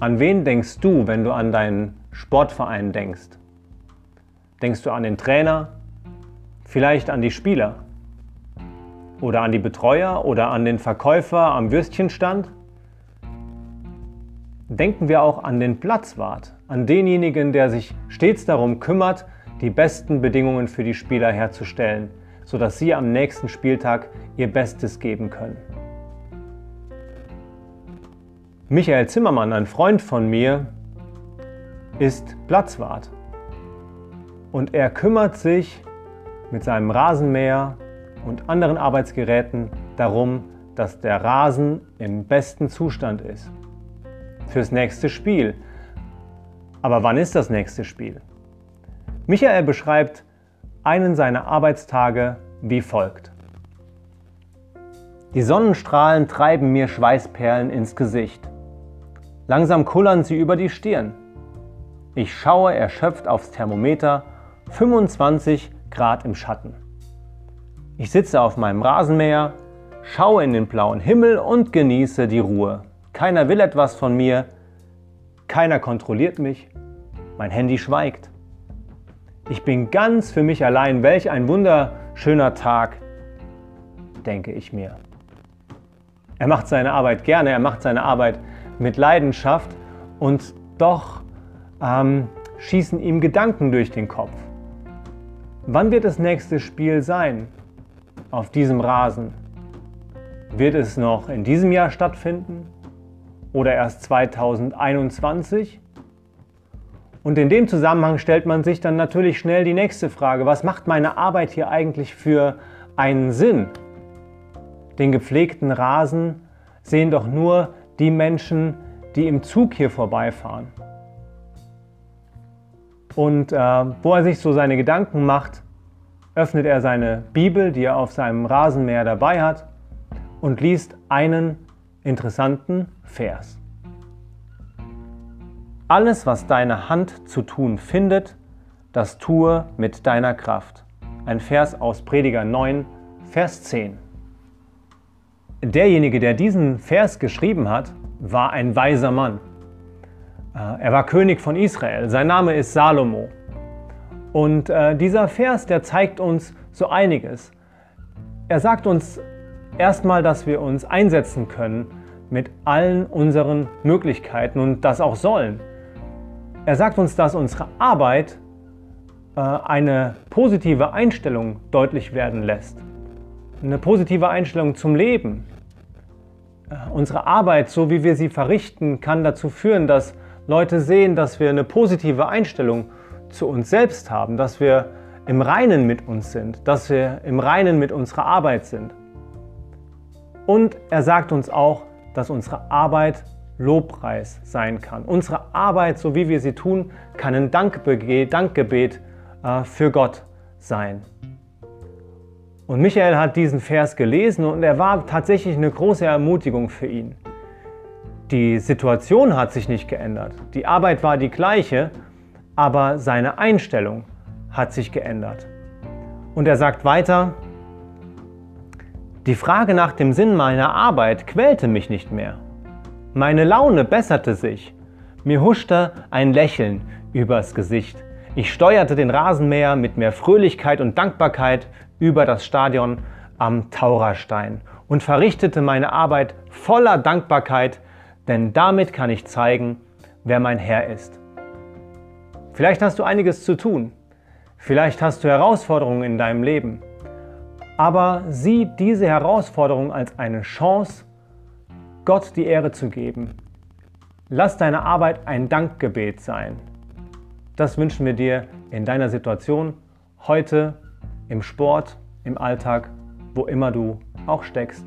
An wen denkst du, wenn du an deinen Sportverein denkst? Denkst du an den Trainer? Vielleicht an die Spieler? Oder an die Betreuer oder an den Verkäufer am Würstchenstand? Denken wir auch an den Platzwart, an denjenigen, der sich stets darum kümmert, die besten Bedingungen für die Spieler herzustellen, sodass sie am nächsten Spieltag ihr Bestes geben können. Michael Zimmermann, ein Freund von mir, ist Platzwart. Und er kümmert sich mit seinem Rasenmäher und anderen Arbeitsgeräten darum, dass der Rasen im besten Zustand ist. Fürs nächste Spiel. Aber wann ist das nächste Spiel? Michael beschreibt einen seiner Arbeitstage wie folgt. Die Sonnenstrahlen treiben mir Schweißperlen ins Gesicht. Langsam kullern sie über die Stirn. Ich schaue erschöpft aufs Thermometer, 25 Grad im Schatten. Ich sitze auf meinem Rasenmäher, schaue in den blauen Himmel und genieße die Ruhe. Keiner will etwas von mir, keiner kontrolliert mich, mein Handy schweigt. Ich bin ganz für mich allein, welch ein wunderschöner Tag, denke ich mir. Er macht seine Arbeit gerne, er macht seine Arbeit mit Leidenschaft und doch ähm, schießen ihm Gedanken durch den Kopf. Wann wird das nächste Spiel sein auf diesem Rasen? Wird es noch in diesem Jahr stattfinden oder erst 2021? Und in dem Zusammenhang stellt man sich dann natürlich schnell die nächste Frage, was macht meine Arbeit hier eigentlich für einen Sinn? Den gepflegten Rasen sehen doch nur die Menschen, die im Zug hier vorbeifahren. Und äh, wo er sich so seine Gedanken macht, öffnet er seine Bibel, die er auf seinem Rasenmäher dabei hat, und liest einen interessanten Vers. Alles, was deine Hand zu tun findet, das tue mit deiner Kraft. Ein Vers aus Prediger 9, Vers 10. Derjenige, der diesen Vers geschrieben hat, war ein weiser Mann. Äh, er war König von Israel. Sein Name ist Salomo. Und äh, dieser Vers, der zeigt uns so einiges. Er sagt uns erstmal, dass wir uns einsetzen können mit allen unseren Möglichkeiten und das auch sollen. Er sagt uns, dass unsere Arbeit äh, eine positive Einstellung deutlich werden lässt. Eine positive Einstellung zum Leben. Äh, unsere Arbeit, so wie wir sie verrichten, kann dazu führen, dass Leute sehen, dass wir eine positive Einstellung zu uns selbst haben, dass wir im Reinen mit uns sind, dass wir im Reinen mit unserer Arbeit sind. Und er sagt uns auch, dass unsere Arbeit Lobpreis sein kann. Unsere Arbeit, so wie wir sie tun, kann ein Dankgebet, äh, für Gott sein. Und Michael hat diesen Vers gelesen und er war tatsächlich eine große Ermutigung für ihn. Die Situation hat sich nicht geändert. Die Arbeit war die gleiche, aber seine Einstellung hat sich geändert. Und er sagt weiter, die Frage nach dem Sinn meiner Arbeit quälte mich nicht mehr. Meine Laune besserte sich. Mir huschte ein Lächeln übers Gesicht. Ich steuerte den Rasenmäher mit mehr Fröhlichkeit und Dankbarkeit über das Stadion am Taurerstein und verrichtete meine Arbeit voller Dankbarkeit denn damit kann ich zeigen, wer mein Herr ist. Vielleicht hast du einiges zu tun, vielleicht hast du Herausforderungen in deinem Leben, aber sieh diese Herausforderung als eine Chance, Gott die Ehre zu geben. Lass deine Arbeit ein Dankgebet sein. Das wünschen wir dir in deiner Situation, heute, im Sport, im Alltag, wo immer du auch steckst.